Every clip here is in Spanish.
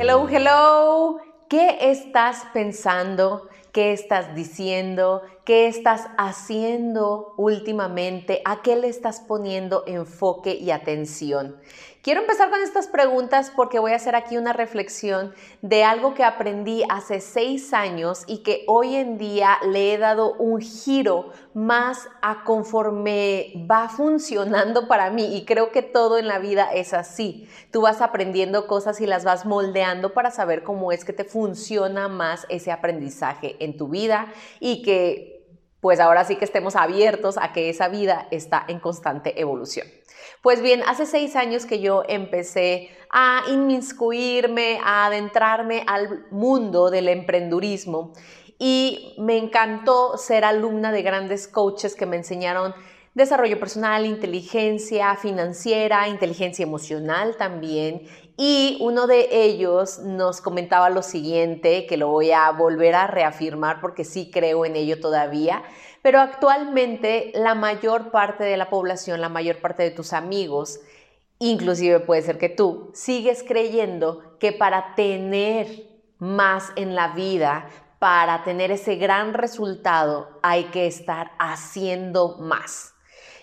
Hello, hello. ¿Qué estás pensando? ¿Qué estás diciendo? ¿Qué estás haciendo últimamente? ¿A qué le estás poniendo enfoque y atención? Quiero empezar con estas preguntas porque voy a hacer aquí una reflexión de algo que aprendí hace seis años y que hoy en día le he dado un giro más a conforme va funcionando para mí y creo que todo en la vida es así. Tú vas aprendiendo cosas y las vas moldeando para saber cómo es que te funciona más ese aprendizaje en tu vida y que pues ahora sí que estemos abiertos a que esa vida está en constante evolución. Pues bien, hace seis años que yo empecé a inmiscuirme, a adentrarme al mundo del emprendurismo y me encantó ser alumna de grandes coaches que me enseñaron desarrollo personal, inteligencia financiera, inteligencia emocional también. Y uno de ellos nos comentaba lo siguiente, que lo voy a volver a reafirmar porque sí creo en ello todavía. Pero actualmente la mayor parte de la población, la mayor parte de tus amigos, inclusive puede ser que tú, sigues creyendo que para tener más en la vida, para tener ese gran resultado, hay que estar haciendo más.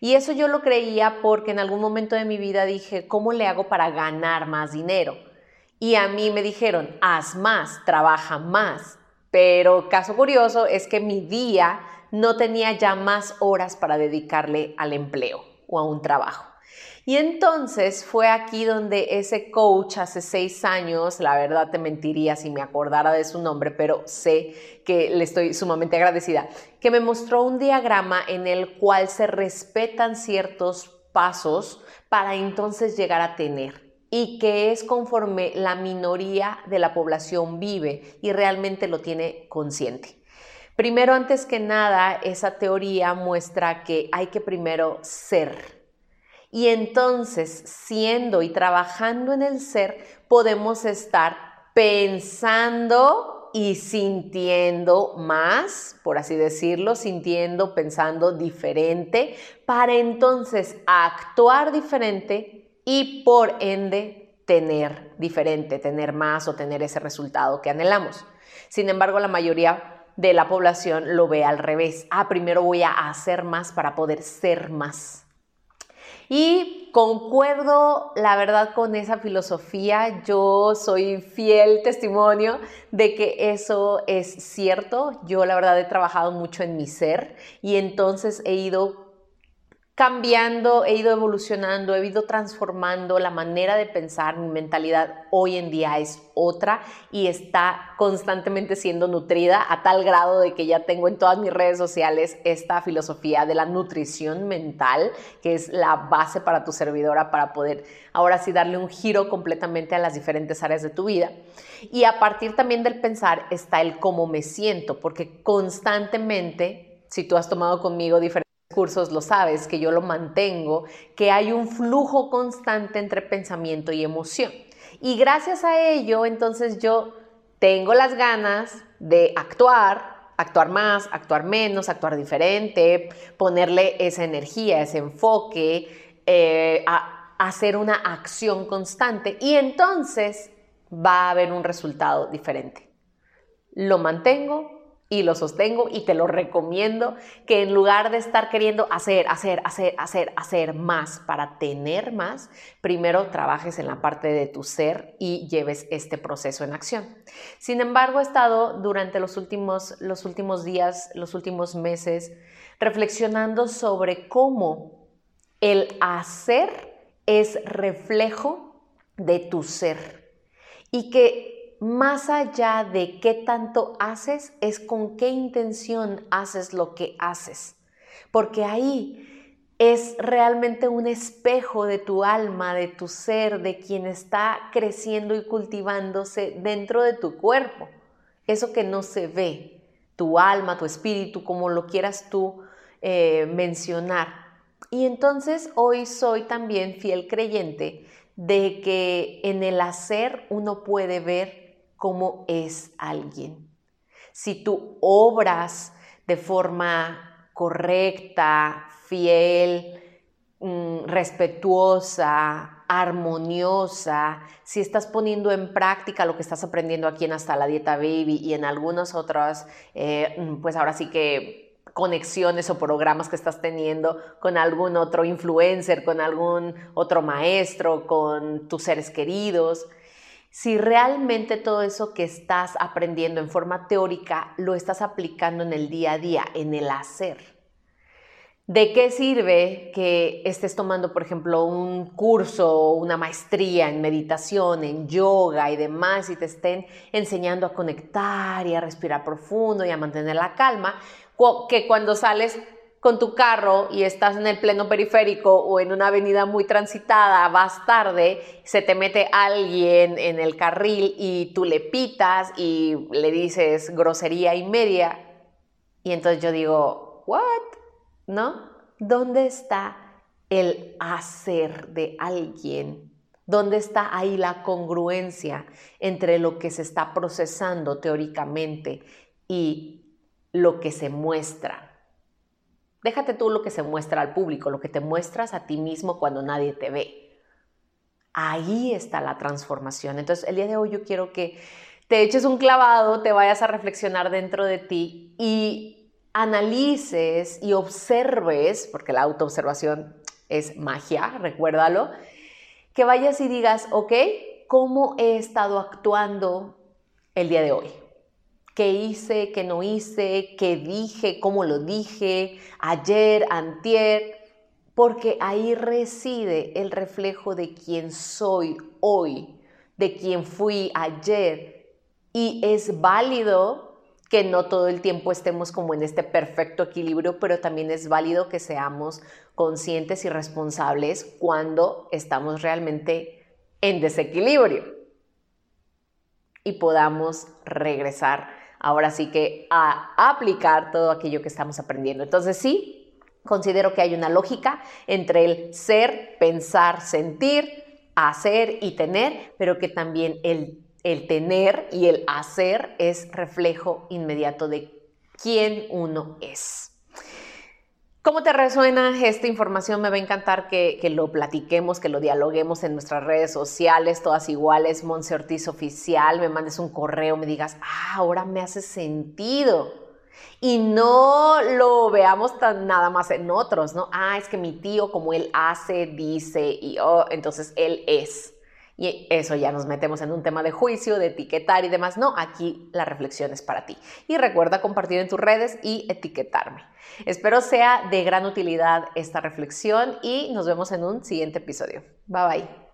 Y eso yo lo creía porque en algún momento de mi vida dije, ¿cómo le hago para ganar más dinero? Y a mí me dijeron, haz más, trabaja más. Pero caso curioso es que mi día no tenía ya más horas para dedicarle al empleo o a un trabajo. Y entonces fue aquí donde ese coach hace seis años, la verdad te mentiría si me acordara de su nombre, pero sé que le estoy sumamente agradecida, que me mostró un diagrama en el cual se respetan ciertos pasos para entonces llegar a tener y que es conforme la minoría de la población vive y realmente lo tiene consciente. Primero, antes que nada, esa teoría muestra que hay que primero ser. Y entonces, siendo y trabajando en el ser, podemos estar pensando y sintiendo más, por así decirlo, sintiendo, pensando diferente, para entonces actuar diferente y por ende tener diferente, tener más o tener ese resultado que anhelamos. Sin embargo, la mayoría de la población lo ve al revés. Ah, primero voy a hacer más para poder ser más. Y concuerdo, la verdad, con esa filosofía. Yo soy fiel testimonio de que eso es cierto. Yo, la verdad, he trabajado mucho en mi ser y entonces he ido cambiando, he ido evolucionando, he ido transformando la manera de pensar, mi mentalidad hoy en día es otra y está constantemente siendo nutrida a tal grado de que ya tengo en todas mis redes sociales esta filosofía de la nutrición mental, que es la base para tu servidora para poder ahora sí darle un giro completamente a las diferentes áreas de tu vida. Y a partir también del pensar está el cómo me siento, porque constantemente, si tú has tomado conmigo diferentes cursos lo sabes, que yo lo mantengo, que hay un flujo constante entre pensamiento y emoción. Y gracias a ello, entonces yo tengo las ganas de actuar, actuar más, actuar menos, actuar diferente, ponerle esa energía, ese enfoque, eh, a hacer una acción constante y entonces va a haber un resultado diferente. Lo mantengo, y lo sostengo y te lo recomiendo que en lugar de estar queriendo hacer, hacer, hacer, hacer, hacer más para tener más, primero trabajes en la parte de tu ser y lleves este proceso en acción. Sin embargo, he estado durante los últimos, los últimos días, los últimos meses, reflexionando sobre cómo el hacer es reflejo de tu ser y que más allá de qué tanto haces, es con qué intención haces lo que haces. Porque ahí es realmente un espejo de tu alma, de tu ser, de quien está creciendo y cultivándose dentro de tu cuerpo. Eso que no se ve, tu alma, tu espíritu, como lo quieras tú eh, mencionar. Y entonces hoy soy también fiel creyente de que en el hacer uno puede ver cómo es alguien. Si tú obras de forma correcta, fiel, mm, respetuosa, armoniosa, si estás poniendo en práctica lo que estás aprendiendo aquí en Hasta la Dieta Baby y en algunas otras, eh, mm, pues ahora sí que conexiones o programas que estás teniendo con algún otro influencer, con algún otro maestro, con tus seres queridos. Si realmente todo eso que estás aprendiendo en forma teórica lo estás aplicando en el día a día, en el hacer. ¿De qué sirve que estés tomando, por ejemplo, un curso una maestría en meditación, en yoga y demás, y te estén enseñando a conectar y a respirar profundo y a mantener la calma, que cuando sales con tu carro y estás en el pleno periférico o en una avenida muy transitada, vas tarde, se te mete alguien en el carril y tú le pitas y le dices grosería y media. Y entonces yo digo, ¿what? ¿no? ¿Dónde está el hacer de alguien? ¿Dónde está ahí la congruencia entre lo que se está procesando teóricamente y lo que se muestra? Déjate tú lo que se muestra al público, lo que te muestras a ti mismo cuando nadie te ve. Ahí está la transformación. Entonces, el día de hoy yo quiero que te eches un clavado, te vayas a reflexionar dentro de ti y analices y observes, porque la autoobservación es magia, recuérdalo, que vayas y digas, ok, ¿cómo he estado actuando el día de hoy? ¿Qué hice, qué no hice, qué dije, cómo lo dije, ayer, antier? Porque ahí reside el reflejo de quién soy hoy, de quién fui ayer. Y es válido que no todo el tiempo estemos como en este perfecto equilibrio, pero también es válido que seamos conscientes y responsables cuando estamos realmente en desequilibrio y podamos regresar ahora sí que a aplicar todo aquello que estamos aprendiendo. Entonces sí, considero que hay una lógica entre el ser, pensar, sentir, hacer y tener, pero que también el el tener y el hacer es reflejo inmediato de quién uno es. ¿Cómo te resuena esta información? Me va a encantar que, lo platiquemos, que lo dialoguemos en nuestras redes sociales, todas iguales, Monse Ortiz Oficial, me mandes un correo, me digas, ah, ahora me hace sentido. Y no lo veamos tan nada más en otros, ¿no? Ah, es que mi tío, como él hace, dice, y oh, entonces él es. Y eso ya nos metemos en un tema de juicio, de etiquetar y demás. No, aquí la reflexión es para ti. Y recuerda compartir en tus redes y etiquetarme. Espero sea de gran utilidad esta reflexión y nos vemos en un siguiente episodio. Bye bye.